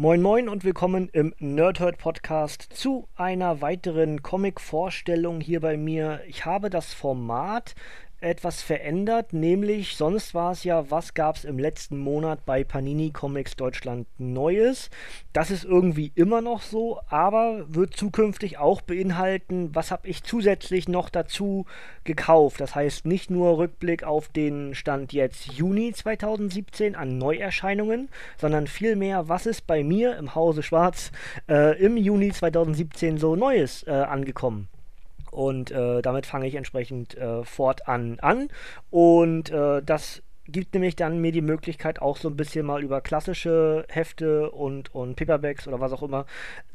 Moin Moin und willkommen im Nerdhurt Podcast zu einer weiteren Comic-Vorstellung hier bei mir. Ich habe das Format etwas verändert, nämlich sonst war es ja, was gab es im letzten Monat bei Panini Comics Deutschland Neues. Das ist irgendwie immer noch so, aber wird zukünftig auch beinhalten, was habe ich zusätzlich noch dazu gekauft. Das heißt nicht nur Rückblick auf den Stand jetzt Juni 2017 an Neuerscheinungen, sondern vielmehr, was ist bei mir im Hause Schwarz äh, im Juni 2017 so Neues äh, angekommen. Und äh, damit fange ich entsprechend äh, fortan an. Und äh, das gibt nämlich dann mir die Möglichkeit, auch so ein bisschen mal über klassische Hefte und, und Paperbacks oder was auch immer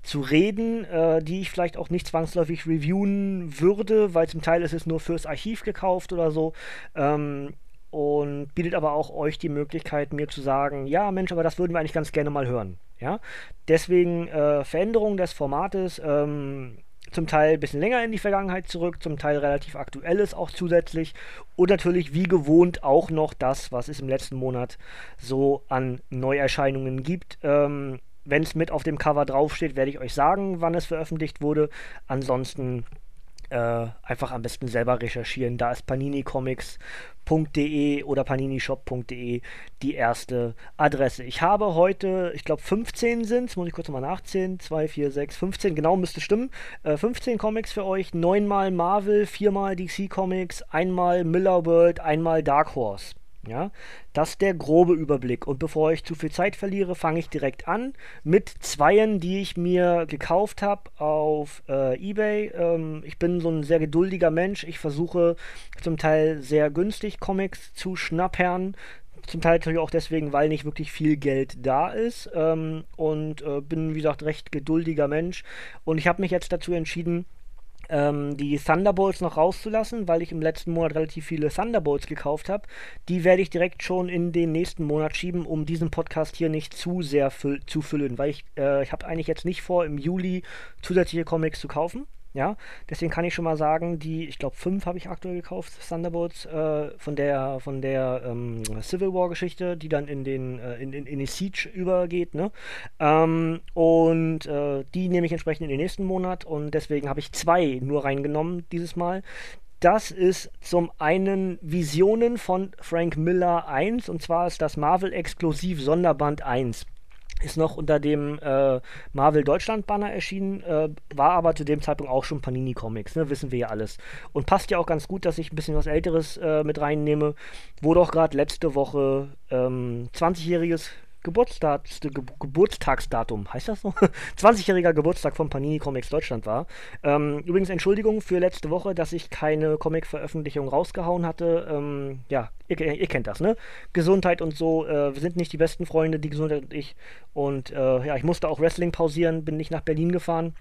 zu reden, äh, die ich vielleicht auch nicht zwangsläufig reviewen würde, weil zum Teil ist es nur fürs Archiv gekauft oder so. Ähm, und bietet aber auch euch die Möglichkeit, mir zu sagen, ja Mensch, aber das würden wir eigentlich ganz gerne mal hören. Ja, deswegen äh, Veränderung des Formates. Ähm, zum Teil ein bisschen länger in die Vergangenheit zurück, zum Teil relativ aktuelles auch zusätzlich und natürlich wie gewohnt auch noch das, was es im letzten Monat so an Neuerscheinungen gibt. Ähm, Wenn es mit auf dem Cover draufsteht, werde ich euch sagen, wann es veröffentlicht wurde. Ansonsten äh, einfach am besten selber recherchieren. Da ist paninicomics.de oder paninishop.de die erste Adresse. Ich habe heute, ich glaube 15 sind muss ich kurz mal nachzählen, 2, 4, 6, 15, genau müsste stimmen. Äh, 15 Comics für euch, neunmal Marvel, viermal DC Comics, einmal Miller World, einmal Dark Horse. Ja, das ist der grobe Überblick. Und bevor ich zu viel Zeit verliere, fange ich direkt an mit Zweien, die ich mir gekauft habe auf äh, eBay. Ähm, ich bin so ein sehr geduldiger Mensch. Ich versuche zum Teil sehr günstig Comics zu schnappern. Zum Teil natürlich auch deswegen, weil nicht wirklich viel Geld da ist. Ähm, und äh, bin, wie gesagt, recht geduldiger Mensch. Und ich habe mich jetzt dazu entschieden, ähm, die Thunderbolts noch rauszulassen, weil ich im letzten Monat relativ viele Thunderbolts gekauft habe. Die werde ich direkt schon in den nächsten Monat schieben, um diesen Podcast hier nicht zu sehr zu füllen, weil ich, äh, ich habe eigentlich jetzt nicht vor, im Juli zusätzliche Comics zu kaufen. Ja, deswegen kann ich schon mal sagen, die, ich glaube, fünf habe ich aktuell gekauft, Thunderbolts, äh, von der, von der ähm, Civil War-Geschichte, die dann in den, äh, in, in, in die Siege übergeht, ne? Ähm, und äh, die nehme ich entsprechend in den nächsten Monat und deswegen habe ich zwei nur reingenommen dieses Mal. Das ist zum einen Visionen von Frank Miller 1 und zwar ist das Marvel Exklusiv Sonderband 1 ist noch unter dem äh, Marvel Deutschland Banner erschienen, äh, war aber zu dem Zeitpunkt auch schon Panini Comics, ne? wissen wir ja alles. Und passt ja auch ganz gut, dass ich ein bisschen was Älteres äh, mit reinnehme, wo doch gerade letzte Woche ähm, 20-jähriges Geburtstags, Ge Geburtstagsdatum, heißt das so? 20-jähriger Geburtstag von Panini Comics Deutschland war. Ähm, übrigens Entschuldigung für letzte Woche, dass ich keine Comic-Veröffentlichung rausgehauen hatte. Ähm, ja, ihr, ihr, kennt das, ne? Gesundheit und so. Äh, wir sind nicht die besten Freunde, die Gesundheit und ich. Und äh, ja, ich musste auch Wrestling pausieren, bin nicht nach Berlin gefahren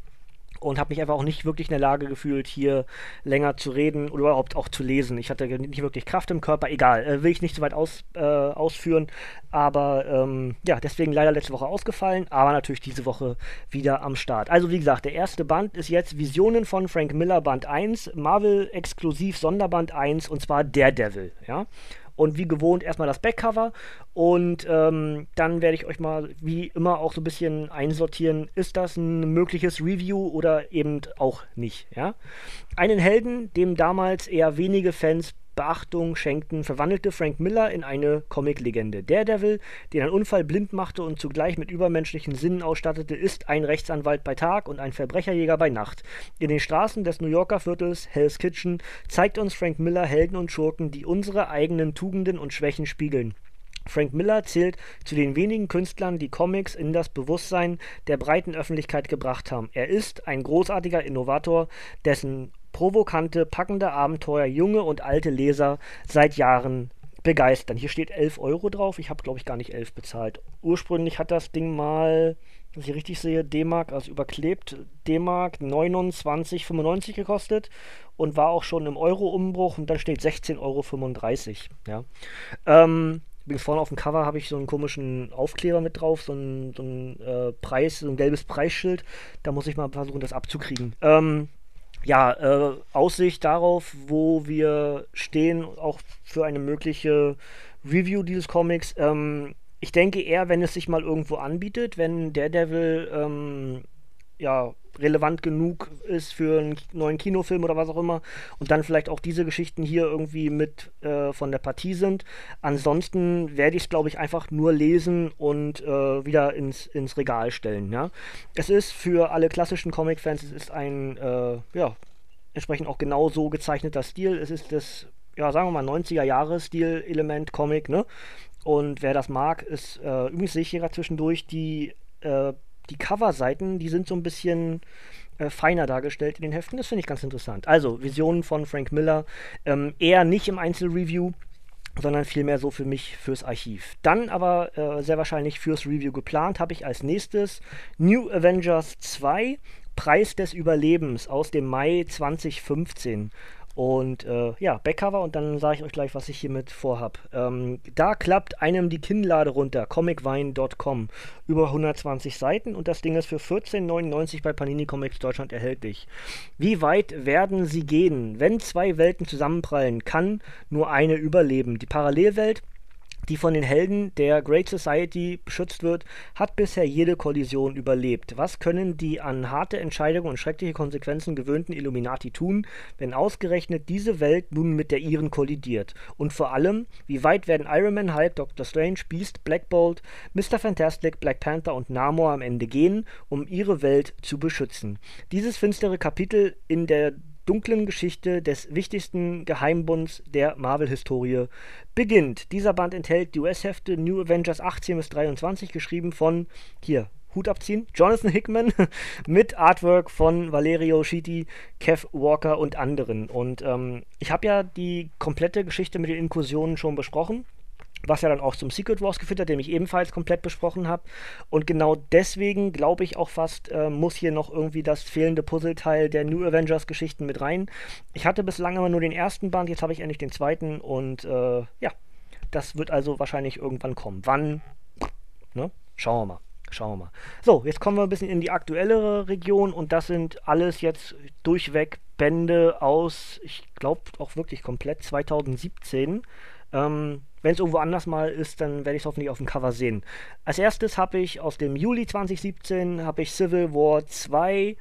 und habe mich einfach auch nicht wirklich in der Lage gefühlt, hier länger zu reden oder überhaupt auch zu lesen. Ich hatte nicht wirklich Kraft im Körper, egal, äh, will ich nicht so weit aus, äh, ausführen, aber ähm, ja, deswegen leider letzte Woche ausgefallen, aber natürlich diese Woche wieder am Start. Also wie gesagt, der erste Band ist jetzt Visionen von Frank Miller Band 1, Marvel exklusiv Sonderband 1 und zwar Daredevil, ja und wie gewohnt erstmal das Backcover und ähm, dann werde ich euch mal wie immer auch so ein bisschen einsortieren, ist das ein mögliches Review oder eben auch nicht, ja? Einen Helden, dem damals eher wenige Fans Beachtung schenkten, verwandelte Frank Miller in eine Comic-Legende. Daredevil, den ein Unfall blind machte und zugleich mit übermenschlichen Sinnen ausstattete, ist ein Rechtsanwalt bei Tag und ein Verbrecherjäger bei Nacht. In den Straßen des New Yorker Viertels Hell's Kitchen zeigt uns Frank Miller Helden und Schurken, die unsere eigenen Tugenden und Schwächen spiegeln. Frank Miller zählt zu den wenigen Künstlern, die Comics in das Bewusstsein der breiten Öffentlichkeit gebracht haben. Er ist ein großartiger Innovator, dessen provokante, packende Abenteuer junge und alte Leser seit Jahren begeistern. Hier steht 11 Euro drauf. Ich habe, glaube ich, gar nicht 11 bezahlt. Ursprünglich hat das Ding mal, wenn ich richtig sehe, D-Mark, also überklebt, D-Mark 29,95 gekostet und war auch schon im Euro-Umbruch und dann steht 16,35 Euro. Ja. Ähm, Übrigens vorne auf dem Cover habe ich so einen komischen Aufkleber mit drauf, so ein, so ein äh, Preis, so ein gelbes Preisschild. Da muss ich mal versuchen, das abzukriegen. Ähm, ja, äh, Aussicht darauf, wo wir stehen, auch für eine mögliche Review dieses Comics. Ähm, ich denke eher, wenn es sich mal irgendwo anbietet, wenn Daredevil ähm, ja, relevant genug ist für einen neuen Kinofilm oder was auch immer und dann vielleicht auch diese Geschichten hier irgendwie mit äh, von der Partie sind. Ansonsten werde ich es, glaube ich, einfach nur lesen und äh, wieder ins, ins Regal stellen. Ja? Es ist für alle klassischen Comic-Fans, es ist ein, äh, ja, entsprechend auch genau so gezeichneter Stil. Es ist das, ja, sagen wir mal, 90er-Jahre-Stil-Element Comic, ne? Und wer das mag, ist, äh, übrigens sehe ich hier gerade zwischendurch die äh, die Coverseiten, die sind so ein bisschen äh, feiner dargestellt in den Heften. Das finde ich ganz interessant. Also, Visionen von Frank Miller, ähm, eher nicht im Einzelreview, sondern vielmehr so für mich fürs Archiv. Dann aber äh, sehr wahrscheinlich fürs Review geplant habe ich als nächstes New Avengers 2, Preis des Überlebens aus dem Mai 2015. Und äh, ja, Backcover und dann sage ich euch gleich, was ich hiermit vorhab. Ähm, da klappt einem die Kinnlade runter, comicwein.com. Über 120 Seiten und das Ding ist für 14,99 bei Panini Comics Deutschland erhältlich. Wie weit werden sie gehen? Wenn zwei Welten zusammenprallen, kann nur eine überleben. Die Parallelwelt die von den Helden der Great Society beschützt wird, hat bisher jede Kollision überlebt. Was können die an harte Entscheidungen und schreckliche Konsequenzen gewöhnten Illuminati tun, wenn ausgerechnet diese Welt nun mit der ihren kollidiert? Und vor allem, wie weit werden Iron Man, Hulk, Doctor Strange, Beast, Black Bolt, Mr. Fantastic, Black Panther und Namor am Ende gehen, um ihre Welt zu beschützen? Dieses finstere Kapitel in der dunklen Geschichte des wichtigsten Geheimbunds der Marvel-Historie beginnt. Dieser Band enthält die US-Hefte New Avengers 18 bis 23, geschrieben von, hier, Hut abziehen, Jonathan Hickman mit Artwork von Valerio Schiti, Kev Walker und anderen. Und ähm, ich habe ja die komplette Geschichte mit den Inkursionen schon besprochen was ja dann auch zum Secret Wars geführt hat, den ich ebenfalls komplett besprochen habe. Und genau deswegen glaube ich auch fast, äh, muss hier noch irgendwie das fehlende Puzzleteil der New Avengers Geschichten mit rein. Ich hatte bislang immer nur den ersten Band, jetzt habe ich endlich den zweiten und äh, ja, das wird also wahrscheinlich irgendwann kommen. Wann? Ne? Schauen wir mal. Schauen wir mal. So, jetzt kommen wir ein bisschen in die aktuellere Region und das sind alles jetzt durchweg Bände aus, ich glaube auch wirklich komplett 2017. Ähm, wenn es irgendwo anders mal ist, dann werde ich es hoffentlich auf dem Cover sehen. Als erstes habe ich aus dem Juli 2017 habe ich Civil War 2,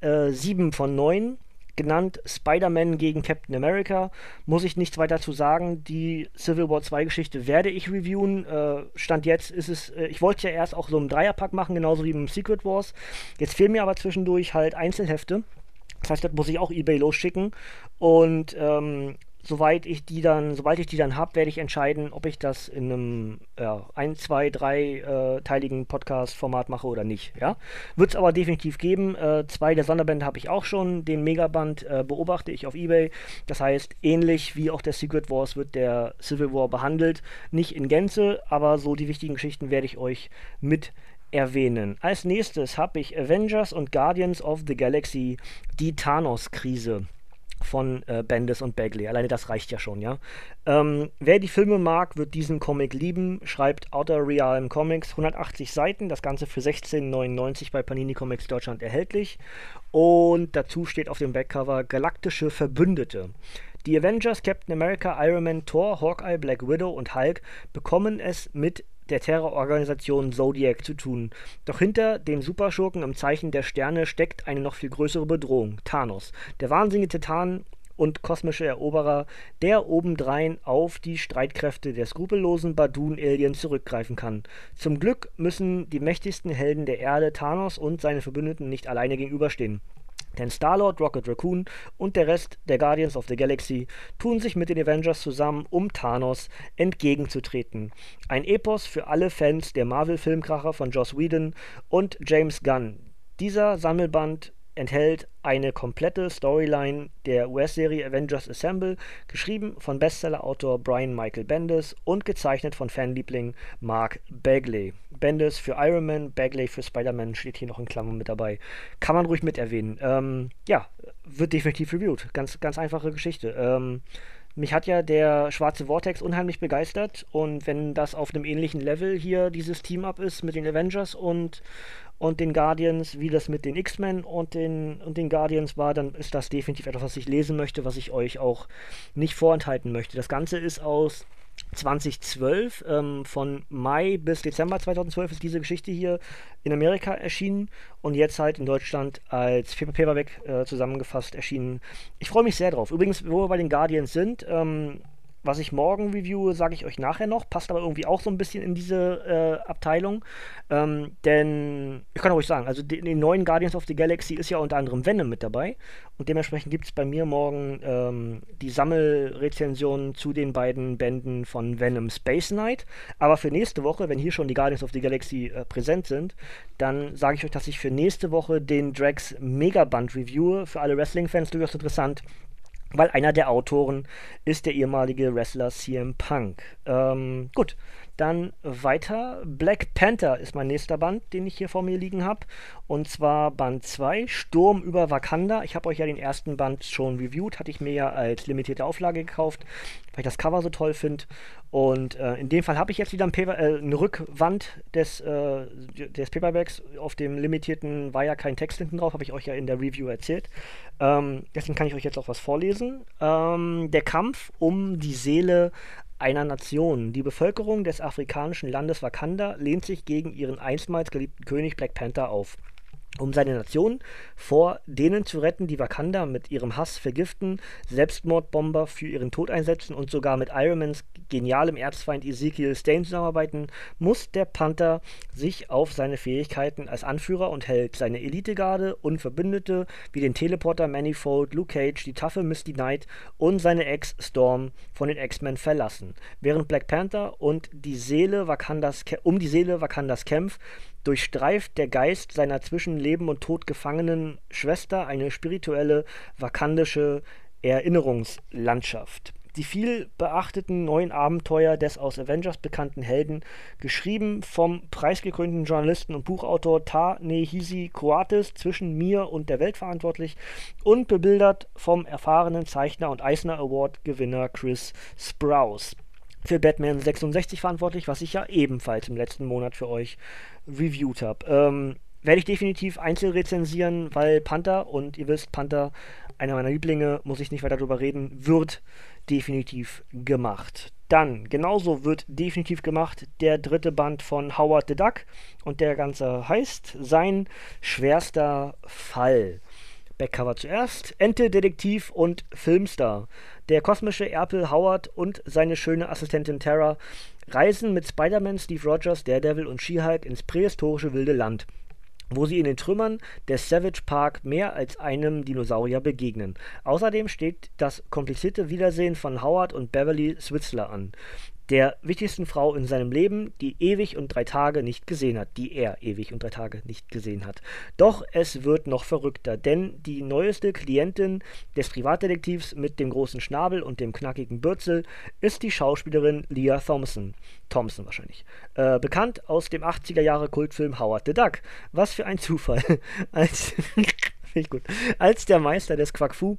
äh, 7 von 9 genannt Spider-Man gegen Captain America. Muss ich nichts weiter zu sagen. Die Civil War 2 Geschichte werde ich reviewen. Äh, Stand jetzt ist es, äh, ich wollte ja erst auch so einen Dreierpack machen, genauso wie im Secret Wars. Jetzt fehlen mir aber zwischendurch halt Einzelhefte. Das heißt, das muss ich auch eBay losschicken. Und ähm, soweit ich die dann, sobald ich die dann habe, werde ich entscheiden, ob ich das in einem ja, ein, zwei, drei äh, teiligen Podcast-Format mache oder nicht. Ja, wird es aber definitiv geben. Äh, zwei der Sonderbände habe ich auch schon. Den Megaband äh, beobachte ich auf eBay. Das heißt, ähnlich wie auch der Secret Wars wird der Civil War behandelt. Nicht in Gänze, aber so die wichtigen Geschichten werde ich euch mit erwähnen. Als nächstes habe ich Avengers und Guardians of the Galaxy, die Thanos-Krise von äh, Bendis und Bagley. Alleine das reicht ja schon, ja. Ähm, wer die Filme mag, wird diesen Comic lieben. Schreibt Outer Realm Comics, 180 Seiten, das Ganze für 16,99 bei Panini Comics Deutschland erhältlich. Und dazu steht auf dem Backcover Galaktische Verbündete. Die Avengers, Captain America, Iron Man, Thor, Hawkeye, Black Widow und Hulk bekommen es mit der Terrororganisation Zodiac zu tun. Doch hinter dem Superschurken im Zeichen der Sterne steckt eine noch viel größere Bedrohung, Thanos, der wahnsinnige Titan und kosmische Eroberer, der obendrein auf die Streitkräfte der skrupellosen Badun-Aliens zurückgreifen kann. Zum Glück müssen die mächtigsten Helden der Erde Thanos und seine Verbündeten nicht alleine gegenüberstehen. Denn Star-Lord, Rocket Raccoon und der Rest der Guardians of the Galaxy tun sich mit den Avengers zusammen, um Thanos entgegenzutreten. Ein Epos für alle Fans der Marvel-Filmkracher von Joss Whedon und James Gunn. Dieser Sammelband enthält eine komplette Storyline der US-Serie Avengers Assemble, geschrieben von Bestseller-Autor Brian Michael Bendis und gezeichnet von Fanliebling Mark Bagley. Bendis für Iron Man, Bagley für Spider-Man steht hier noch in Klammern mit dabei. Kann man ruhig mit erwähnen. Ähm, ja, wird definitiv reviewed. Ganz, ganz einfache Geschichte. Ähm, mich hat ja der schwarze Vortex unheimlich begeistert und wenn das auf einem ähnlichen Level hier dieses Team-Up ist mit den Avengers und und den Guardians, wie das mit den X-Men und den, und den Guardians war, dann ist das definitiv etwas, was ich lesen möchte, was ich euch auch nicht vorenthalten möchte. Das Ganze ist aus 2012. Ähm, von Mai bis Dezember 2012 ist diese Geschichte hier in Amerika erschienen und jetzt halt in Deutschland als Paperback äh, zusammengefasst erschienen. Ich freue mich sehr drauf. Übrigens, wo wir bei den Guardians sind, ähm, was ich morgen reviewe, sage ich euch nachher noch. Passt aber irgendwie auch so ein bisschen in diese äh, Abteilung. Ähm, denn ich kann euch sagen, also in den neuen Guardians of the Galaxy ist ja unter anderem Venom mit dabei. Und dementsprechend gibt es bei mir morgen ähm, die Sammelrezension zu den beiden Bänden von Venom Space Knight. Aber für nächste Woche, wenn hier schon die Guardians of the Galaxy äh, präsent sind, dann sage ich euch, dass ich für nächste Woche den Drax Megaband reviewe. Für alle Wrestling-Fans durchaus interessant weil einer der Autoren ist der ehemalige Wrestler CM Punk. Ähm, gut, dann weiter. Black Panther ist mein nächster Band, den ich hier vor mir liegen habe. Und zwar Band 2, Sturm über Wakanda. Ich habe euch ja den ersten Band schon reviewed, hatte ich mir ja als limitierte Auflage gekauft, weil ich das Cover so toll finde. Und äh, in dem Fall habe ich jetzt wieder ein Paper, äh, eine Rückwand des, äh, des Paperbacks. Auf dem limitierten war ja kein Text hinten drauf, habe ich euch ja in der Review erzählt. Ähm, deswegen kann ich euch jetzt auch was vorlesen. Ähm, der Kampf um die Seele einer Nation. Die Bevölkerung des afrikanischen Landes Wakanda lehnt sich gegen ihren einstmals geliebten König Black Panther auf um seine Nation vor denen zu retten, die Wakanda mit ihrem Hass vergiften, Selbstmordbomber für ihren Tod einsetzen und sogar mit Ironmans genialem Erzfeind Ezekiel Stain zusammenarbeiten, muss der Panther sich auf seine Fähigkeiten als Anführer und Held, seine Elitegarde und Verbündete wie den Teleporter Manifold, Luke Cage, die taffe Misty Knight und seine Ex Storm von den X-Men verlassen. Während Black Panther und die Seele Wakandas um die Seele Wakandas kämpft, durchstreift der Geist seiner zwischen Leben und Tod gefangenen Schwester eine spirituelle, vakandische Erinnerungslandschaft. Die viel beachteten neuen Abenteuer des aus Avengers bekannten Helden, geschrieben vom preisgekrönten Journalisten und Buchautor Ta-Nehisi Coates, zwischen mir und der Welt verantwortlich, und bebildert vom erfahrenen Zeichner und Eisner Award-Gewinner Chris Sprouse für Batman 66 verantwortlich, was ich ja ebenfalls im letzten Monat für euch reviewed habe. Ähm, werde ich definitiv einzeln rezensieren, weil Panther, und ihr wisst, Panther, einer meiner Lieblinge, muss ich nicht weiter darüber reden, wird definitiv gemacht. Dann, genauso wird definitiv gemacht der dritte Band von Howard the Duck und der ganze heißt Sein schwerster Fall. Backcover zuerst. Ente, Detektiv und Filmstar. Der kosmische Erpel Howard und seine schöne Assistentin Tara reisen mit Spider-Man, Steve Rogers, Daredevil und She-Hulk ins prähistorische wilde Land wo sie in den Trümmern des Savage Park mehr als einem Dinosaurier begegnen. Außerdem steht das komplizierte Wiedersehen von Howard und Beverly Switzler an der wichtigsten Frau in seinem Leben, die ewig und drei Tage nicht gesehen hat, die er ewig und drei Tage nicht gesehen hat. Doch es wird noch verrückter, denn die neueste Klientin des Privatdetektivs mit dem großen Schnabel und dem knackigen Bürzel ist die Schauspielerin Leah Thompson. Thompson wahrscheinlich. Äh, bekannt aus dem 80er Jahre Kultfilm Howard the Duck. Was für ein Zufall. Als, gut. Als der Meister des Quackfu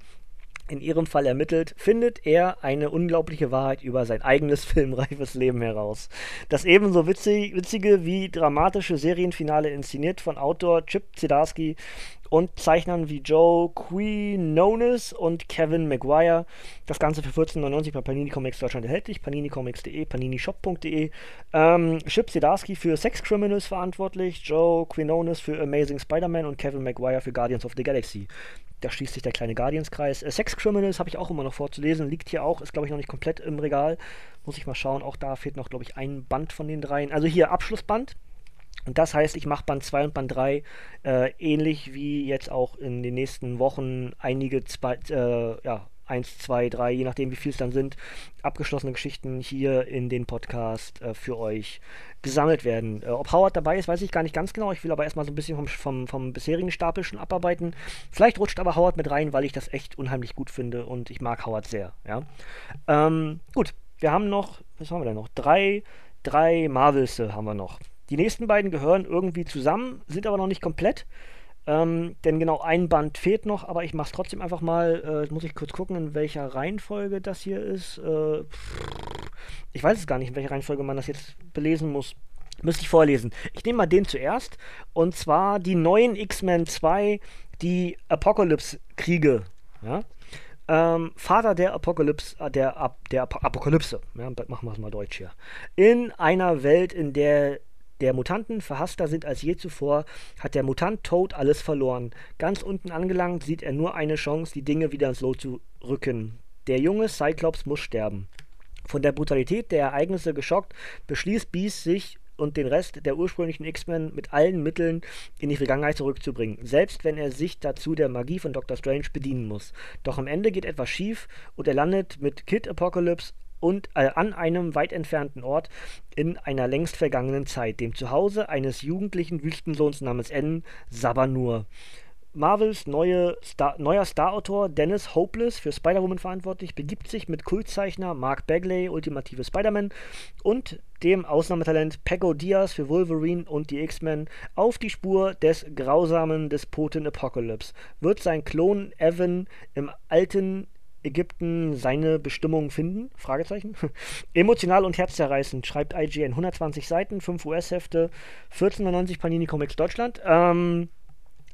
in ihrem Fall ermittelt, findet er eine unglaubliche Wahrheit über sein eigenes filmreifes Leben heraus. Das ebenso witzig, witzige wie dramatische Serienfinale inszeniert von Autor Chip Zdarsky und Zeichnern wie Joe Quinones und Kevin Maguire. Das Ganze für 14,99 bei Panini Comics Deutschland erhältlich, paninicomics.de, paninishop.de. Ähm, Chip Zdarsky für Sex Criminals verantwortlich, Joe Quinones für Amazing Spider-Man und Kevin Maguire für Guardians of the Galaxy. Da schließt sich der kleine Guardians-Kreis. Äh, Sex Criminals habe ich auch immer noch vorzulesen. Liegt hier auch, ist glaube ich noch nicht komplett im Regal. Muss ich mal schauen. Auch da fehlt noch, glaube ich, ein Band von den dreien. Also hier Abschlussband. Und das heißt, ich mache Band 2 und Band 3 äh, ähnlich wie jetzt auch in den nächsten Wochen einige zwei, äh, ja, 1, 2, 3, je nachdem wie viel es dann sind, abgeschlossene Geschichten hier in den Podcast äh, für euch gesammelt werden. Äh, ob Howard dabei ist, weiß ich gar nicht ganz genau. Ich will aber erstmal so ein bisschen vom, vom, vom bisherigen Stapel schon abarbeiten. Vielleicht rutscht aber Howard mit rein, weil ich das echt unheimlich gut finde und ich mag Howard sehr. Ja? Ähm, gut, wir haben noch, was haben wir denn noch? Drei, drei Marvels haben wir noch. Die nächsten beiden gehören irgendwie zusammen, sind aber noch nicht komplett. Ähm, denn genau ein Band fehlt noch, aber ich mache es trotzdem einfach mal. Äh, muss ich kurz gucken, in welcher Reihenfolge das hier ist. Äh, ich weiß es gar nicht, in welcher Reihenfolge man das jetzt belesen muss. Müsste ich vorlesen. Ich nehme mal den zuerst. Und zwar die neuen X-Men 2, die Apocalypse-Kriege. Ja? Ähm, Vater der Apokalypse, äh, der, der Apokalypse, ja, machen wir es mal deutsch hier. In einer Welt, in der der Mutanten verhasster sind als je zuvor, hat der Mutant Toad alles verloren. Ganz unten angelangt sieht er nur eine Chance, die Dinge wieder ins Lot zu rücken. Der junge Cyclops muss sterben. Von der Brutalität der Ereignisse geschockt, beschließt Beast sich und den Rest der ursprünglichen X-Men mit allen Mitteln in die Vergangenheit zurückzubringen, selbst wenn er sich dazu der Magie von Doctor Strange bedienen muss. Doch am Ende geht etwas schief und er landet mit Kid Apocalypse und äh, an einem weit entfernten Ort in einer längst vergangenen Zeit, dem Zuhause eines jugendlichen Wüstensohns namens N. Sabanur. Marvels neue Star, neuer Starautor Dennis Hopeless für Spider-Woman verantwortlich, begibt sich mit Kultzeichner Mark Bagley, Ultimative Spider-Man, und dem Ausnahmetalent Pego Diaz für Wolverine und die X-Men auf die Spur des grausamen Despoten Apocalypse. Wird sein Klon Evan im alten Ägypten seine Bestimmung finden? Fragezeichen. Emotional und herzzerreißend schreibt IGN 120 Seiten, 5 US-Hefte, 14,90 Panini Comics Deutschland. Ähm,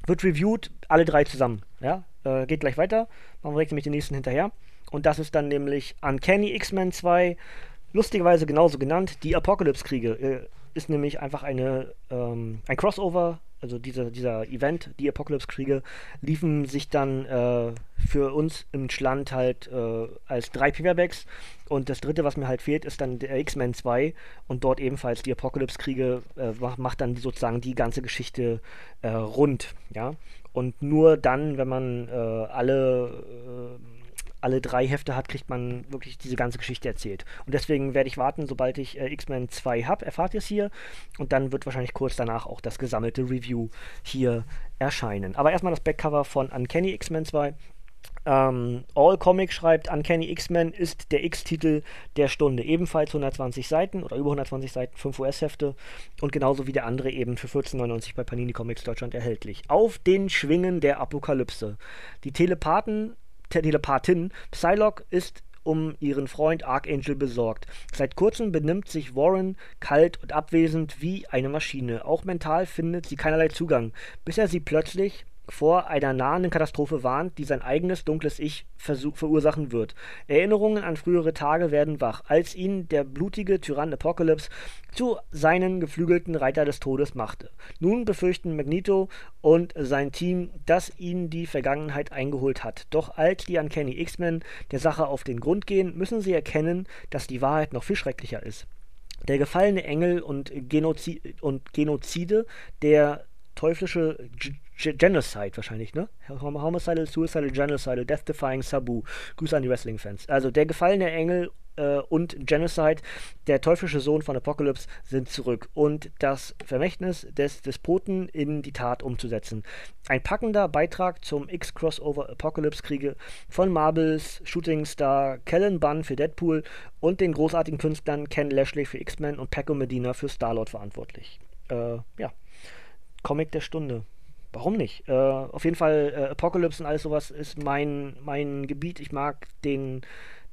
wird reviewed, alle drei zusammen. Ja? Äh, geht gleich weiter. Machen wir direkt nämlich den nächsten hinterher. Und das ist dann nämlich Uncanny X-Men 2, lustigerweise genauso genannt, die Apocalypse-Kriege. Äh, ist nämlich einfach eine, ähm, ein Crossover also dieser, dieser Event, die Apocalypse-Kriege, liefen sich dann äh, für uns im Schland halt äh, als drei Paperbacks. Und das dritte, was mir halt fehlt, ist dann der X-Men 2 und dort ebenfalls die Apocalypse-Kriege äh, macht dann sozusagen die ganze Geschichte äh, rund, ja. Und nur dann, wenn man äh, alle äh, alle drei Hefte hat, kriegt man wirklich diese ganze Geschichte erzählt. Und deswegen werde ich warten, sobald ich äh, X-Men 2 habe, erfahrt ihr es hier. Und dann wird wahrscheinlich kurz danach auch das gesammelte Review hier erscheinen. Aber erstmal das Backcover von Uncanny X-Men 2. Ähm, All Comic schreibt, Uncanny X-Men ist der X-Titel der Stunde. Ebenfalls 120 Seiten oder über 120 Seiten, 5 US-Hefte und genauso wie der andere eben für 14,99 bei Panini Comics Deutschland erhältlich. Auf den Schwingen der Apokalypse. Die Telepathen Telepathin Psylocke ist um ihren Freund Archangel besorgt. Seit kurzem benimmt sich Warren kalt und abwesend wie eine Maschine. Auch mental findet sie keinerlei Zugang, bis er sie plötzlich vor einer nahenden Katastrophe warnt, die sein eigenes dunkles Ich verursachen wird. Erinnerungen an frühere Tage werden wach, als ihn der blutige Tyrann Apocalypse zu seinen geflügelten Reiter des Todes machte. Nun befürchten Magneto und sein Team, dass ihn die Vergangenheit eingeholt hat. Doch als die Uncanny X-Men der Sache auf den Grund gehen, müssen sie erkennen, dass die Wahrheit noch viel schrecklicher ist. Der gefallene Engel und, Genozi und Genozide, der teuflische Genocide wahrscheinlich, ne? Homicidal, Suicidal, Genocidal, Death-Defying Sabu. Grüße an die Wrestling-Fans. Also der gefallene Engel äh, und Genocide, der teuflische Sohn von Apocalypse, sind zurück. Und das Vermächtnis des Despoten in die Tat umzusetzen. Ein packender Beitrag zum X-Crossover Apocalypse-Kriege von Marbles Shooting Star Kellen Bunn für Deadpool und den großartigen Künstlern Ken Lashley für X-Men und Paco Medina für Star-Lord verantwortlich. Äh, ja. Comic der Stunde. Warum nicht? Äh, auf jeden Fall äh, Apocalypse und alles sowas ist mein, mein Gebiet. Ich mag den,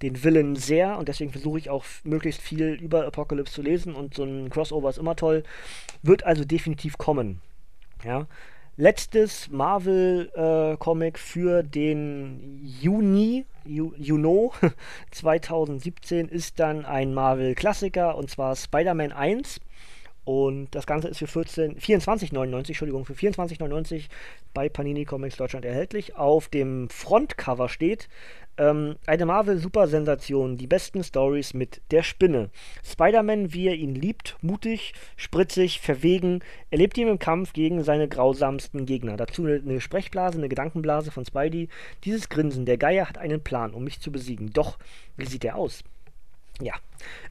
den Villain sehr und deswegen versuche ich auch möglichst viel über Apocalypse zu lesen und so ein Crossover ist immer toll. Wird also definitiv kommen. Ja. Letztes Marvel-Comic äh, für den Juni, you know, 2017 ist dann ein Marvel-Klassiker und zwar Spider-Man 1. Und das Ganze ist für 24,99, Entschuldigung, für 24,99 bei Panini Comics Deutschland erhältlich. Auf dem Frontcover steht ähm, eine Marvel-Super-Sensation, die besten Stories mit der Spinne. Spider-Man, wie er ihn liebt, mutig, spritzig, verwegen, erlebt ihn im Kampf gegen seine grausamsten Gegner. Dazu eine, Sprechblase, eine Gedankenblase von Spidey. Dieses Grinsen, der Geier hat einen Plan, um mich zu besiegen. Doch, wie sieht er aus? Ja.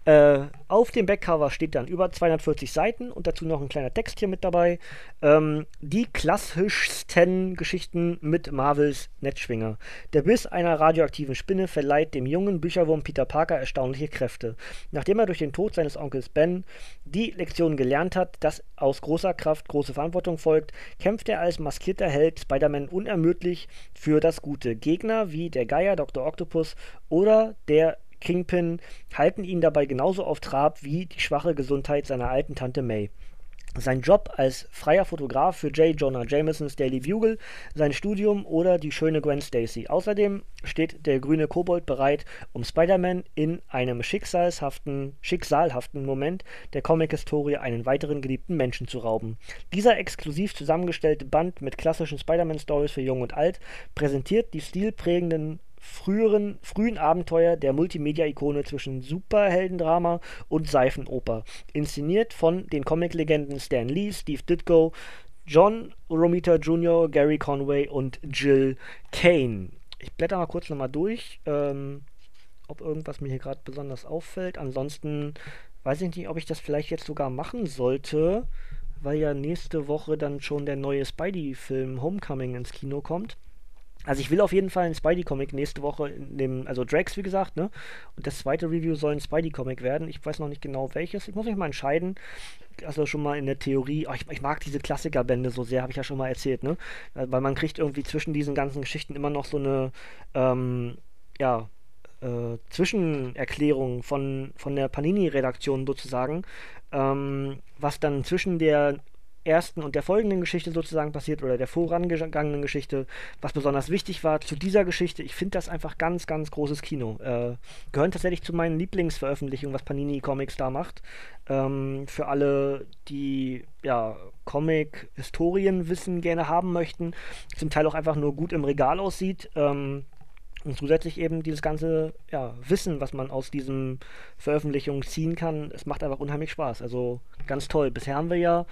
Äh, auf dem Backcover steht dann über 240 Seiten und dazu noch ein kleiner Text hier mit dabei. Ähm, die klassischsten Geschichten mit Marvels Netzschwinger. Der Biss einer radioaktiven Spinne verleiht dem jungen Bücherwurm Peter Parker erstaunliche Kräfte. Nachdem er durch den Tod seines Onkels Ben die Lektion gelernt hat, dass aus großer Kraft große Verantwortung folgt, kämpft er als maskierter Held Spider-Man unermüdlich für das Gute. Gegner wie der Geier Dr. Octopus oder der Kingpin halten ihn dabei genauso auf Trab wie die schwache Gesundheit seiner alten Tante May. sein Job als freier Fotograf für J. Jonah Jamesons Daily Bugle, sein Studium oder die schöne Gwen Stacy. Außerdem steht der grüne Kobold bereit, um Spider-Man in einem schicksalshaften, schicksalhaften Moment der Comic-Historie einen weiteren geliebten Menschen zu rauben. Dieser exklusiv zusammengestellte Band mit klassischen Spider-Man-Stories für Jung und Alt präsentiert die stilprägenden früheren, frühen Abenteuer der Multimedia-Ikone zwischen Superheldendrama und Seifenoper. Inszeniert von den Comic-Legenden Stan Lee, Steve Ditko, John Romita Jr., Gary Conway und Jill Kane. Ich blätter mal kurz nochmal durch, ähm, ob irgendwas mir hier gerade besonders auffällt. Ansonsten weiß ich nicht, ob ich das vielleicht jetzt sogar machen sollte, weil ja nächste Woche dann schon der neue Spidey-Film Homecoming ins Kino kommt. Also ich will auf jeden Fall einen Spidey-Comic nächste Woche nehmen, also Drax, wie gesagt, ne? Und das zweite Review soll ein Spidey-Comic werden. Ich weiß noch nicht genau welches. Ich muss mich mal entscheiden. Also schon mal in der Theorie, oh, ich, ich, mag diese Klassikerbände so sehr, habe ich ja schon mal erzählt, ne? Weil man kriegt irgendwie zwischen diesen ganzen Geschichten immer noch so eine, ähm, ja, äh, Zwischenerklärung von, von der Panini-Redaktion sozusagen, ähm, was dann zwischen der ersten und der folgenden Geschichte sozusagen passiert oder der vorangegangenen Geschichte, was besonders wichtig war zu dieser Geschichte. Ich finde das einfach ganz, ganz großes Kino. Äh, gehören tatsächlich zu meinen Lieblingsveröffentlichungen, was Panini Comics da macht. Ähm, für alle, die ja Comic-Historienwissen gerne haben möchten, zum Teil auch einfach nur gut im Regal aussieht. Ähm, und zusätzlich eben dieses ganze ja, Wissen, was man aus diesen Veröffentlichungen ziehen kann, es macht einfach unheimlich Spaß. Also ganz toll. Bisher haben wir ja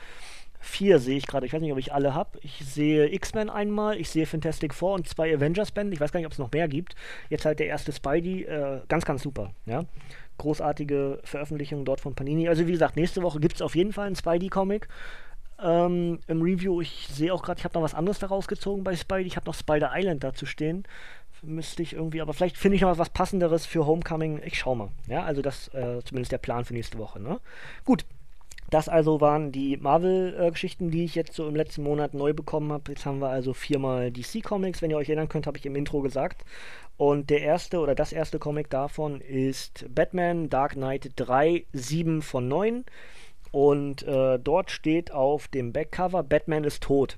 vier sehe ich gerade. Ich weiß nicht, ob ich alle habe. Ich sehe X-Men einmal, ich sehe Fantastic Four und zwei Avengers-Bände. Ich weiß gar nicht, ob es noch mehr gibt. Jetzt halt der erste Spidey. Äh, ganz, ganz super. Ja? Großartige Veröffentlichung dort von Panini. Also wie gesagt, nächste Woche gibt es auf jeden Fall einen Spidey-Comic. Ähm, Im Review, ich sehe auch gerade, ich habe noch was anderes daraus gezogen bei Spidey. Ich habe noch Spider Island dazu stehen. Müsste ich irgendwie, aber vielleicht finde ich noch was passenderes für Homecoming. Ich schau mal. Ja, also das äh, zumindest der Plan für nächste Woche. Ne? Gut, das also waren die Marvel-Geschichten, die ich jetzt so im letzten Monat neu bekommen habe. Jetzt haben wir also viermal DC-Comics. Wenn ihr euch erinnern könnt, habe ich im Intro gesagt. Und der erste oder das erste Comic davon ist Batman Dark Knight 3, 7 von 9. Und äh, dort steht auf dem Backcover, Batman ist tot.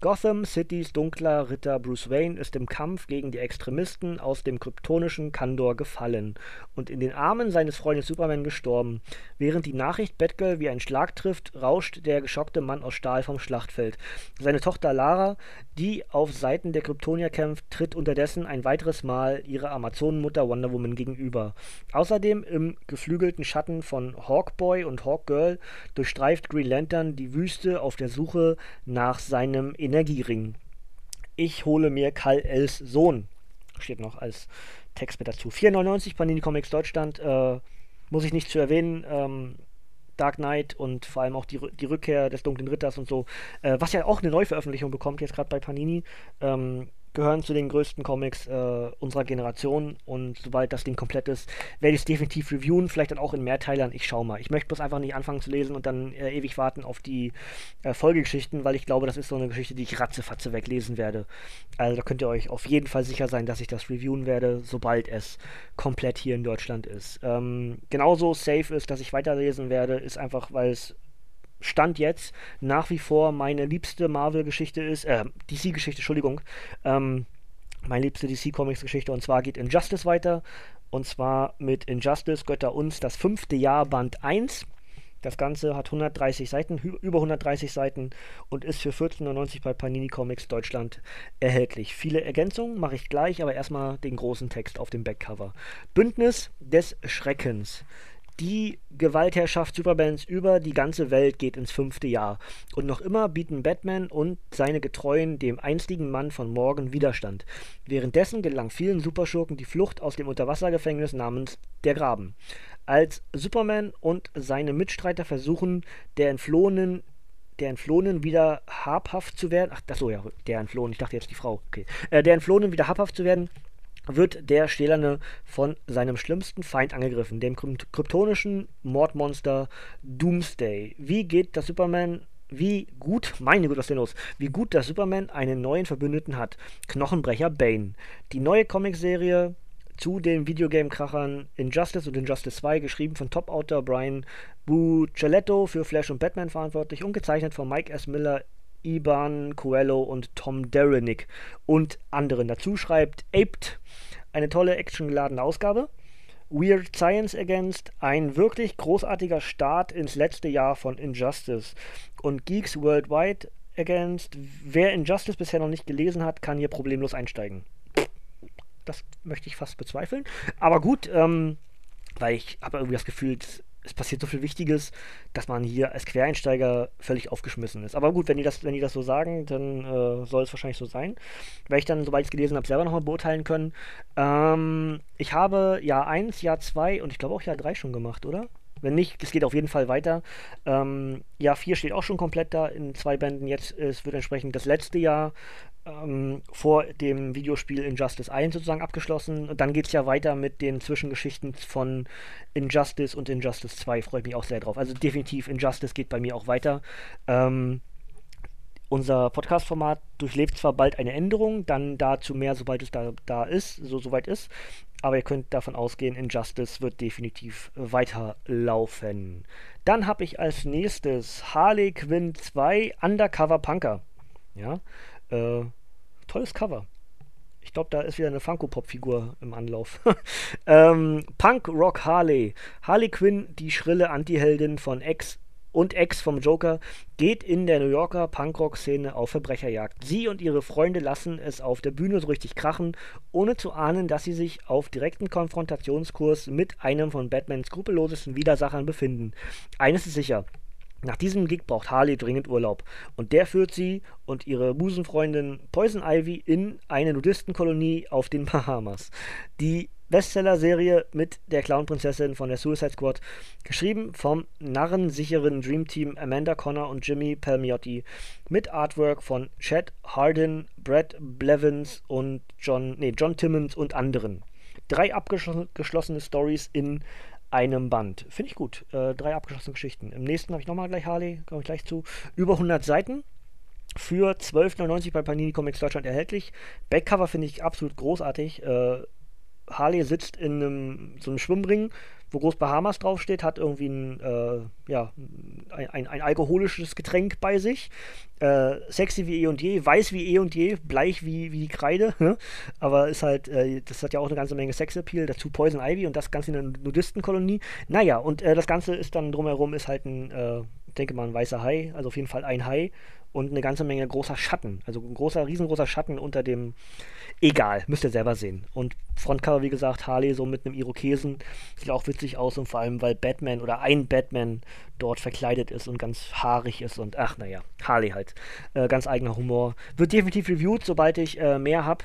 Gotham Citys dunkler Ritter Bruce Wayne ist im Kampf gegen die Extremisten aus dem kryptonischen Kandor gefallen und in den Armen seines Freundes Superman gestorben. Während die Nachricht Batgirl wie ein Schlag trifft, rauscht der geschockte Mann aus Stahl vom Schlachtfeld. Seine Tochter Lara, die auf Seiten der Kryptonier kämpft, tritt unterdessen ein weiteres Mal ihrer Amazonenmutter Wonder Woman gegenüber. Außerdem im geflügelten Schatten von Hawkboy und Hawkgirl durchstreift Green Lantern die Wüste auf der Suche nach seinem Energiering. Ich hole mir Kal Els Sohn. Steht noch als Text mit dazu. 4,99 Panini Comics Deutschland. Äh, muss ich nicht zu erwähnen. Ähm, Dark Knight und vor allem auch die, die Rückkehr des Dunklen Ritters und so. Äh, was ja auch eine Neuveröffentlichung bekommt, jetzt gerade bei Panini. Ähm, gehören zu den größten Comics äh, unserer Generation und sobald das Ding komplett ist, werde ich es definitiv reviewen, vielleicht dann auch in Mehrteilern. Ich schau mal. Ich möchte bloß einfach nicht anfangen zu lesen und dann äh, ewig warten auf die äh, Folgegeschichten, weil ich glaube, das ist so eine Geschichte, die ich ratzefatze weglesen werde. Also da könnt ihr euch auf jeden Fall sicher sein, dass ich das reviewen werde, sobald es komplett hier in Deutschland ist. Ähm, genauso safe ist, dass ich weiterlesen werde, ist einfach, weil es Stand jetzt nach wie vor meine liebste Marvel-Geschichte ist, äh, DC-Geschichte, Entschuldigung, ähm, meine liebste DC-Comics-Geschichte und zwar geht Injustice weiter und zwar mit Injustice Götter uns das fünfte Jahr Band 1. Das Ganze hat 130 Seiten, über 130 Seiten und ist für 14,99 bei Panini Comics Deutschland erhältlich. Viele Ergänzungen mache ich gleich, aber erstmal den großen Text auf dem Backcover. Bündnis des Schreckens. Die Gewaltherrschaft Supermans über die ganze Welt geht ins fünfte Jahr. Und noch immer bieten Batman und seine Getreuen dem einstigen Mann von morgen Widerstand. Währenddessen gelang vielen Superschurken die Flucht aus dem Unterwassergefängnis namens Der Graben. Als Superman und seine Mitstreiter versuchen, der Entflohenen der Entflohenen wieder habhaft zu werden. Ach, das so, ja, der Entflohenen, ich dachte jetzt die Frau, okay. Äh, der Entflohenen wieder habhaft zu werden, wird der Stählerne von seinem schlimmsten Feind angegriffen, dem kryptonischen Mordmonster Doomsday. Wie geht das Superman wie gut, meine Güte, was ist denn los? Wie gut, dass Superman einen neuen Verbündeten hat. Knochenbrecher Bane. Die neue Comicserie zu den Videogame-Krachern Injustice und Injustice 2, geschrieben von Top-Autor Brian Bucceletto für Flash und Batman verantwortlich und gezeichnet von Mike S. Miller, Iban Coelho und Tom Derenick und anderen. Dazu schreibt Aped eine tolle actiongeladene Ausgabe. Weird Science Against, ein wirklich großartiger Start ins letzte Jahr von Injustice. Und Geeks Worldwide Against, wer Injustice bisher noch nicht gelesen hat, kann hier problemlos einsteigen. Das möchte ich fast bezweifeln. Aber gut, ähm, weil ich habe irgendwie das Gefühl, es passiert so viel Wichtiges, dass man hier als Quereinsteiger völlig aufgeschmissen ist. Aber gut, wenn die das, wenn die das so sagen, dann äh, soll es wahrscheinlich so sein. Werde ich dann, sobald ich es gelesen habe, selber nochmal beurteilen können. Ähm, ich habe Jahr 1, Jahr 2 und ich glaube auch Jahr 3 schon gemacht, oder? Wenn nicht, es geht auf jeden Fall weiter. Ähm, Jahr 4 steht auch schon komplett da in zwei Bänden. Jetzt es wird entsprechend das letzte Jahr ähm, vor dem Videospiel Injustice 1 sozusagen abgeschlossen. Und dann geht es ja weiter mit den Zwischengeschichten von Injustice und Injustice 2. Freue ich mich auch sehr drauf. Also definitiv Injustice geht bei mir auch weiter. Ähm, unser Podcast-Format durchlebt zwar bald eine Änderung, dann dazu mehr, sobald es da, da ist, so soweit ist. Aber ihr könnt davon ausgehen, Injustice wird definitiv weiterlaufen. Dann habe ich als nächstes Harley Quinn 2 Undercover Punker. Ja, äh, tolles Cover. Ich glaube, da ist wieder eine Funko-Pop-Figur im Anlauf. ähm, Punk Rock Harley. Harley Quinn, die schrille Anti-Heldin von Ex und Ex vom Joker, geht in der New Yorker Punkrock-Szene auf Verbrecherjagd. Sie und ihre Freunde lassen es auf der Bühne so richtig krachen, ohne zu ahnen, dass sie sich auf direkten Konfrontationskurs mit einem von Batmans skrupellosesten Widersachern befinden. Eines ist sicher, nach diesem Gig braucht Harley dringend Urlaub. Und der führt sie und ihre Busenfreundin Poison Ivy in eine Nudistenkolonie auf den Bahamas. Die Bestseller-Serie mit der Clown-Prinzessin von der Suicide Squad, geschrieben vom narrensicheren Dream Team Amanda Connor und Jimmy Palmiotti, mit Artwork von Chad Hardin, Brad Blevins und John, nee, John Timmons und anderen. Drei abgeschlossene Stories in einem Band. Finde ich gut. Äh, drei abgeschlossene Geschichten. Im nächsten habe ich nochmal gleich Harley, komme ich gleich zu. Über 100 Seiten. Für 12,99 bei Panini Comics Deutschland erhältlich. Backcover finde ich absolut großartig. Äh, Harley sitzt in einem, so einem Schwimmring, wo groß Bahamas draufsteht, hat irgendwie ein, äh, ja, ein, ein, ein, alkoholisches Getränk bei sich. Äh, sexy wie eh und je, weiß wie eh und je, bleich wie, wie die Kreide. Ne? Aber ist halt, äh, das hat ja auch eine ganze Menge Sexappeal. Dazu Poison Ivy und das Ganze in einer Nudistenkolonie. Naja, und äh, das Ganze ist dann drumherum, ist halt ein, äh, denke mal, ein weißer Hai, also auf jeden Fall ein Hai und eine ganze Menge großer Schatten. Also ein großer, riesengroßer Schatten unter dem. Egal, müsst ihr selber sehen. Und Frontcover, wie gesagt, Harley so mit einem Irokesen. Sieht auch witzig aus und vor allem, weil Batman oder ein Batman dort verkleidet ist und ganz haarig ist und ach, naja, Harley halt. Äh, ganz eigener Humor. Wird definitiv reviewed, sobald ich äh, mehr habe.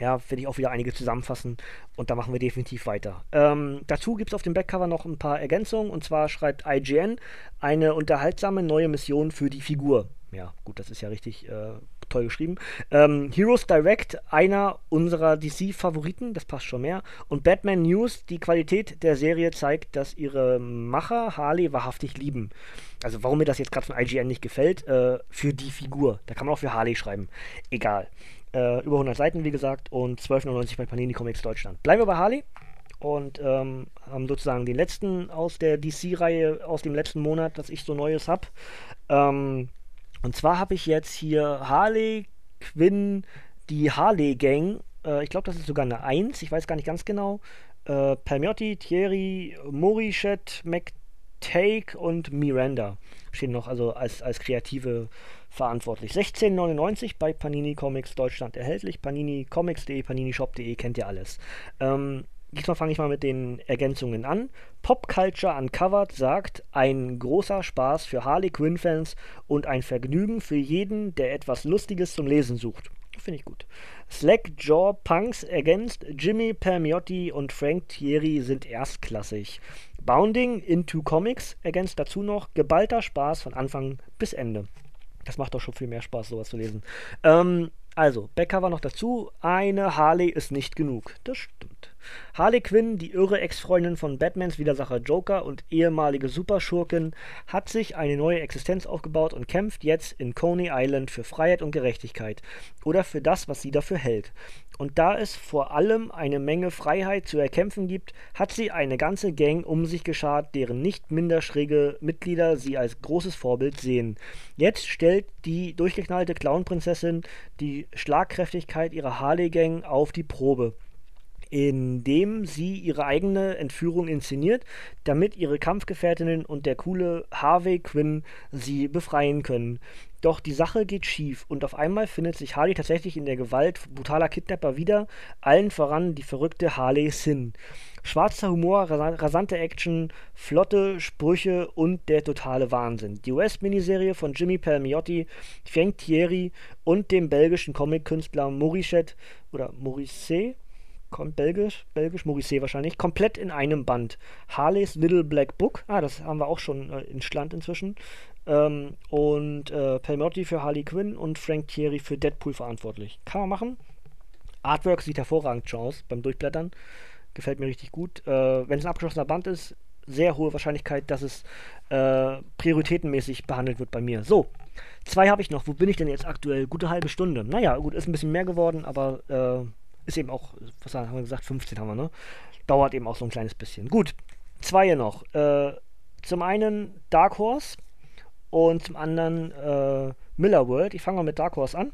Ja, werde ich auch wieder einige zusammenfassen und da machen wir definitiv weiter. Ähm, dazu gibt es auf dem Backcover noch ein paar Ergänzungen und zwar schreibt IGN eine unterhaltsame neue Mission für die Figur ja, gut, das ist ja richtig äh, toll geschrieben. Ähm, Heroes Direct, einer unserer DC-Favoriten, das passt schon mehr. Und Batman News, die Qualität der Serie zeigt, dass ihre Macher Harley wahrhaftig lieben. Also warum mir das jetzt gerade von IGN nicht gefällt, äh, für die Figur. Da kann man auch für Harley schreiben. Egal. Äh, über 100 Seiten, wie gesagt, und 12,99 bei Panini Comics Deutschland. Bleiben wir bei Harley und ähm, haben sozusagen den letzten aus der DC-Reihe aus dem letzten Monat, dass ich so Neues habe. Ähm, und zwar habe ich jetzt hier Harley Quinn, die Harley Gang. Äh, ich glaube, das ist sogar eine 1, ich weiß gar nicht ganz genau. Äh, Palmiotti, Thierry, Morichet, McTake und Miranda stehen noch also als, als kreative verantwortlich. 16,99 bei Panini Comics Deutschland erhältlich. PaniniComics.de, PaniniShop.de kennt ihr alles. Ähm, Diesmal fange ich mal mit den Ergänzungen an. Pop Culture Uncovered sagt, ein großer Spaß für Harley Quinn-Fans und ein Vergnügen für jeden, der etwas Lustiges zum Lesen sucht. Finde ich gut. Slackjaw Punks ergänzt, Jimmy Permiotti und Frank Thierry sind erstklassig. Bounding into Comics ergänzt dazu noch geballter Spaß von Anfang bis Ende. Das macht doch schon viel mehr Spaß, sowas zu lesen. Ähm, also, Backcover noch dazu. Eine Harley ist nicht genug. Das stimmt. Harley Quinn, die irre Ex-Freundin von Batmans Widersacher Joker und ehemalige Superschurkin, hat sich eine neue Existenz aufgebaut und kämpft jetzt in Coney Island für Freiheit und Gerechtigkeit oder für das, was sie dafür hält. Und da es vor allem eine Menge Freiheit zu erkämpfen gibt, hat sie eine ganze Gang um sich geschart, deren nicht minder schräge Mitglieder sie als großes Vorbild sehen. Jetzt stellt die durchgeknallte Clownprinzessin die Schlagkräftigkeit ihrer Harley-Gang auf die Probe indem sie ihre eigene Entführung inszeniert, damit ihre Kampfgefährtinnen und der coole Harvey Quinn sie befreien können. Doch die Sache geht schief und auf einmal findet sich Harley tatsächlich in der Gewalt brutaler Kidnapper wieder, allen voran die verrückte Harley Sin. Schwarzer Humor, rasante Action, flotte Sprüche und der totale Wahnsinn. Die US-Miniserie von Jimmy Palmiotti, Frank Thierry und dem belgischen Comic-Künstler Morichet oder Maurice kommt belgisch, belgisch, Maurice wahrscheinlich, komplett in einem Band. Harleys Little Black Book, ah, das haben wir auch schon äh, in Schland inzwischen. Ähm, und äh, Pelmotti für Harley Quinn und Frank Thierry für Deadpool verantwortlich. Kann man machen. Artwork sieht hervorragend aus beim Durchblättern. Gefällt mir richtig gut. Äh, Wenn es ein abgeschlossener Band ist, sehr hohe Wahrscheinlichkeit, dass es äh, prioritätenmäßig behandelt wird bei mir. So, zwei habe ich noch. Wo bin ich denn jetzt aktuell? Gute halbe Stunde. Naja, gut, ist ein bisschen mehr geworden, aber äh, ist eben auch, was haben wir gesagt, 15 haben wir, ne? Dauert eben auch so ein kleines bisschen. Gut, zwei noch. Äh, zum einen Dark Horse und zum anderen äh, Miller World. Ich fange mal mit Dark Horse an.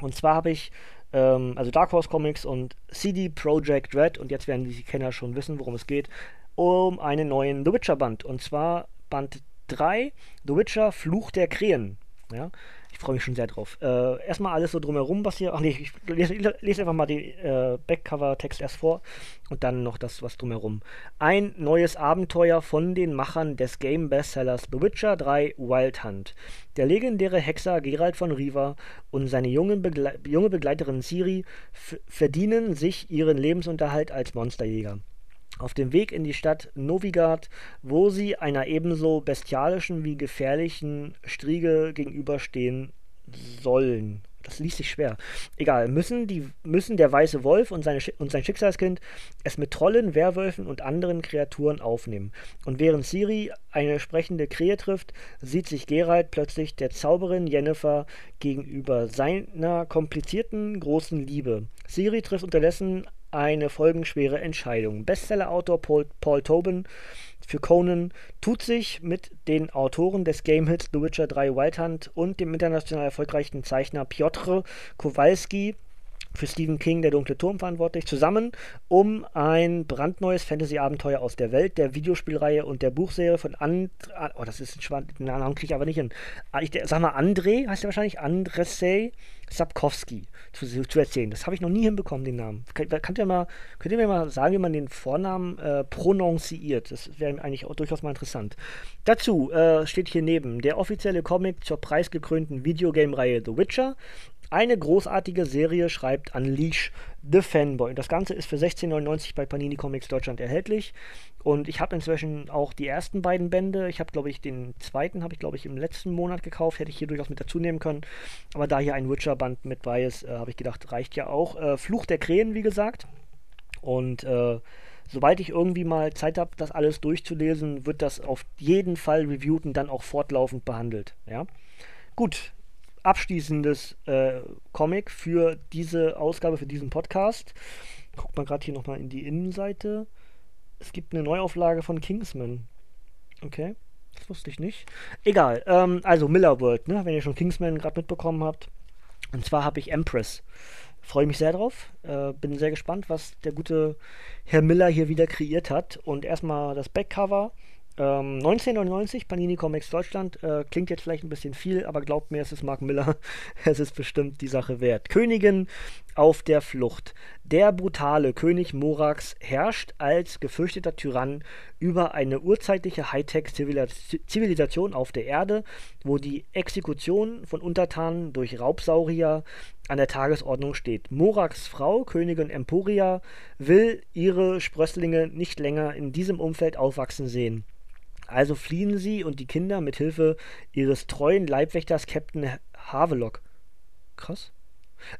Und zwar habe ich ähm, also Dark Horse Comics und CD Projekt Red, und jetzt werden die Kenner schon wissen, worum es geht, um einen neuen The Witcher Band. Und zwar Band 3, The Witcher Fluch der Krähen. Ja? Ich freue mich schon sehr drauf. Äh, erstmal alles so drumherum, was hier. Ach nee, ich lese, lese einfach mal den äh, Backcover-Text erst vor und dann noch das, was drumherum. Ein neues Abenteuer von den Machern des Game-Bestsellers The Witcher 3 Wild Hunt. Der legendäre Hexer Geralt von Riva und seine junge, Begle junge Begleiterin Ciri verdienen sich ihren Lebensunterhalt als Monsterjäger auf dem Weg in die Stadt Novigard, wo sie einer ebenso bestialischen wie gefährlichen Striege gegenüberstehen sollen. Das liest sich schwer. Egal, müssen, die, müssen der weiße Wolf und, seine, und sein Schicksalskind es mit Trollen, Werwölfen und anderen Kreaturen aufnehmen. Und während Siri eine sprechende Krähe trifft, sieht sich Geralt plötzlich der Zauberin Jennifer gegenüber seiner komplizierten großen Liebe. Siri trifft unterdessen eine folgenschwere Entscheidung. Bestsellerautor Paul, Paul Tobin für Conan tut sich mit den Autoren des Game Hits The Witcher 3 Wild Hunt und dem international erfolgreichen Zeichner Piotr Kowalski für Stephen King Der dunkle Turm verantwortlich, zusammen, um ein brandneues Fantasy-Abenteuer aus der Welt der Videospielreihe und der Buchserie von And oh, das ist ein Schwan den Namen kriege ich aber nicht hin. Ah, ich sag mal, André, heißt der wahrscheinlich, Andrzej Sapkowski zu, zu erzählen. Das habe ich noch nie hinbekommen, den Namen. Könnt ihr, mal, könnt ihr mir mal sagen, wie man den Vornamen äh, prononciert? Das wäre eigentlich auch durchaus mal interessant. Dazu äh, steht hier neben der offizielle Comic zur preisgekrönten Videogame-Reihe The Witcher eine großartige Serie schreibt Unleash the Fanboy. Das Ganze ist für 16,99 bei Panini Comics Deutschland erhältlich. Und ich habe inzwischen auch die ersten beiden Bände. Ich habe, glaube ich, den zweiten habe ich, glaube ich, im letzten Monat gekauft. Hätte ich hier durchaus mit dazu nehmen können. Aber da hier ein Witcher-Band mit bei ist, äh, habe ich gedacht, reicht ja auch. Äh, Fluch der Krähen, wie gesagt. Und äh, sobald ich irgendwie mal Zeit habe, das alles durchzulesen, wird das auf jeden Fall reviewed und dann auch fortlaufend behandelt. Ja. Gut, abschließendes äh, Comic für diese Ausgabe, für diesen Podcast. Guckt mal gerade hier nochmal in die Innenseite. Es gibt eine Neuauflage von Kingsman. Okay, das wusste ich nicht. Egal, ähm, also Miller World, ne? wenn ihr schon Kingsman gerade mitbekommen habt. Und zwar habe ich Empress. Freue mich sehr drauf. Äh, bin sehr gespannt, was der gute Herr Miller hier wieder kreiert hat. Und erstmal das Backcover. Ähm, 1999, Panini Comics Deutschland. Äh, klingt jetzt vielleicht ein bisschen viel, aber glaubt mir, es ist Mark Miller. es ist bestimmt die Sache wert. Königin auf der Flucht. Der brutale König Morax herrscht als gefürchteter Tyrann über eine urzeitliche Hightech-Zivilisation auf der Erde, wo die Exekution von Untertanen durch Raubsaurier an der Tagesordnung steht. Morax Frau, Königin Emporia, will ihre Sprösslinge nicht länger in diesem Umfeld aufwachsen sehen. Also fliehen sie und die Kinder mit Hilfe ihres treuen Leibwächters Captain Havelock. Krass.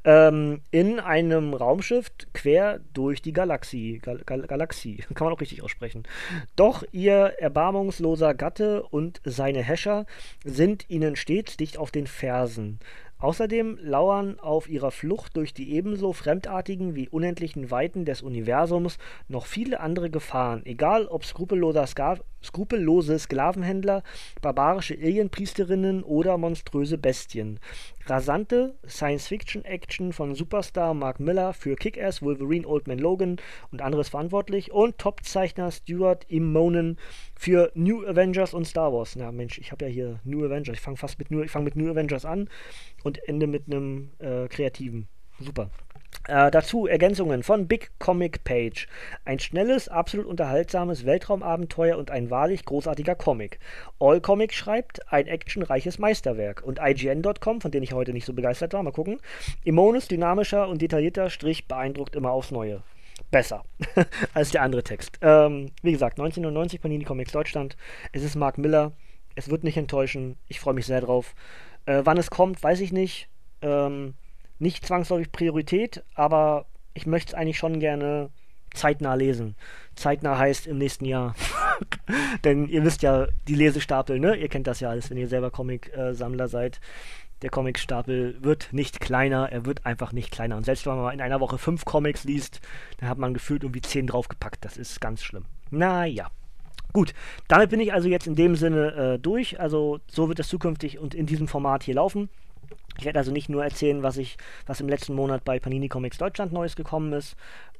Ähm, in einem Raumschiff quer durch die Galaxie. Gal Gal Galaxie, kann man auch richtig aussprechen. Doch ihr erbarmungsloser Gatte und seine Häscher sind ihnen stets dicht auf den Fersen. Außerdem lauern auf ihrer Flucht durch die ebenso fremdartigen wie unendlichen Weiten des Universums noch viele andere Gefahren, egal ob Ska skrupellose Sklavenhändler, barbarische Alienpriesterinnen oder monströse Bestien. Rasante Science-Fiction-Action von Superstar Mark Miller für Kick-Ass, Wolverine, Old Man Logan und anderes verantwortlich und Topzeichner Stuart Immonen für New Avengers und Star Wars. Na Mensch, ich habe ja hier New Avengers. Ich fange fast mit New, ich fang mit New Avengers an und ende mit einem äh, kreativen. Super. Äh, dazu Ergänzungen von Big Comic Page. Ein schnelles, absolut unterhaltsames Weltraumabenteuer und ein wahrlich großartiger Comic. All Comic schreibt ein actionreiches Meisterwerk. Und IGN.com, von dem ich heute nicht so begeistert war, mal gucken. Immones dynamischer und detaillierter Strich beeindruckt immer aufs Neue. Besser als der andere Text. Ähm, wie gesagt, 1990 Panini Comics Deutschland. Es ist Mark Miller. Es wird nicht enttäuschen. Ich freue mich sehr drauf. Äh, wann es kommt, weiß ich nicht. Ähm, nicht zwangsläufig Priorität, aber ich möchte es eigentlich schon gerne zeitnah lesen. Zeitnah heißt im nächsten Jahr. Denn ihr wisst ja, die Lesestapel, ne? Ihr kennt das ja alles, wenn ihr selber Comic-Sammler seid. Der Comicstapel wird nicht kleiner, er wird einfach nicht kleiner. Und selbst wenn man mal in einer Woche fünf Comics liest, dann hat man gefühlt irgendwie zehn draufgepackt. Das ist ganz schlimm. Naja. Gut, damit bin ich also jetzt in dem Sinne äh, durch. Also so wird es zukünftig und in diesem Format hier laufen. Ich werde also nicht nur erzählen, was ich, was im letzten Monat bei Panini Comics Deutschland Neues gekommen ist,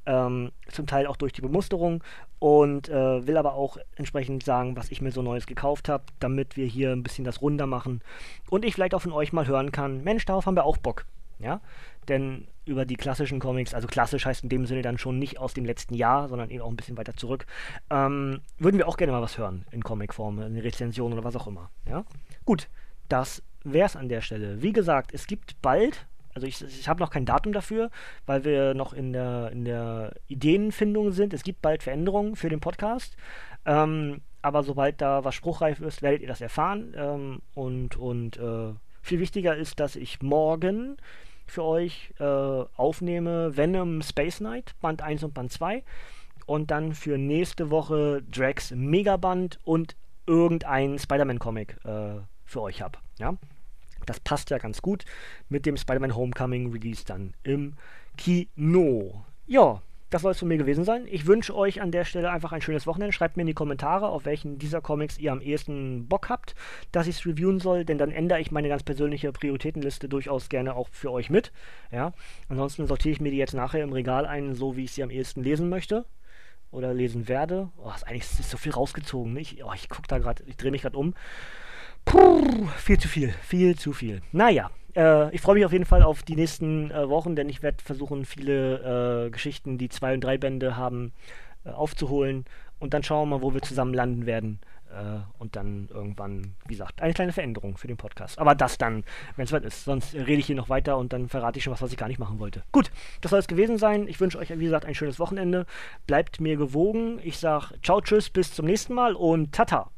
ähm, zum Teil auch durch die Bemusterung und äh, will aber auch entsprechend sagen, was ich mir so Neues gekauft habe, damit wir hier ein bisschen das runder machen und ich vielleicht auch von euch mal hören kann, Mensch, darauf haben wir auch Bock, ja, denn über die klassischen Comics, also klassisch heißt in dem Sinne dann schon nicht aus dem letzten Jahr, sondern eben auch ein bisschen weiter zurück, ähm, würden wir auch gerne mal was hören in Comicform, in Rezension oder was auch immer, ja. Gut, das wäre es an der Stelle. Wie gesagt, es gibt bald, also ich, ich habe noch kein Datum dafür, weil wir noch in der, in der Ideenfindung sind. Es gibt bald Veränderungen für den Podcast. Ähm, aber sobald da was spruchreif ist, werdet ihr das erfahren. Ähm, und und äh, viel wichtiger ist, dass ich morgen für euch äh, aufnehme Venom Space Knight, Band 1 und Band 2. Und dann für nächste Woche Drax Megaband und irgendein Spider-Man-Comic äh, für euch habe. Ja? Das passt ja ganz gut mit dem Spider-Man Homecoming Release dann im Kino. Ja, das soll es von mir gewesen sein. Ich wünsche euch an der Stelle einfach ein schönes Wochenende. Schreibt mir in die Kommentare, auf welchen dieser Comics ihr am ehesten Bock habt, dass ich es reviewen soll, denn dann ändere ich meine ganz persönliche Prioritätenliste durchaus gerne auch für euch mit. Ja? Ansonsten sortiere ich mir die jetzt nachher im Regal ein, so wie ich sie am ehesten lesen möchte oder lesen werde. Oh, ist eigentlich ist so viel rausgezogen. Ich, oh, ich gucke da gerade, ich drehe mich gerade um. Puh, viel zu viel, viel zu viel. Naja, äh, ich freue mich auf jeden Fall auf die nächsten äh, Wochen, denn ich werde versuchen, viele äh, Geschichten, die zwei und drei Bände haben, äh, aufzuholen. Und dann schauen wir mal, wo wir zusammen landen werden. Äh, und dann irgendwann, wie gesagt, eine kleine Veränderung für den Podcast. Aber das dann, wenn es weit ist. Sonst rede ich hier noch weiter und dann verrate ich schon was, was ich gar nicht machen wollte. Gut, das soll es gewesen sein. Ich wünsche euch, wie gesagt, ein schönes Wochenende. Bleibt mir gewogen. Ich sage ciao, tschüss, bis zum nächsten Mal und tata.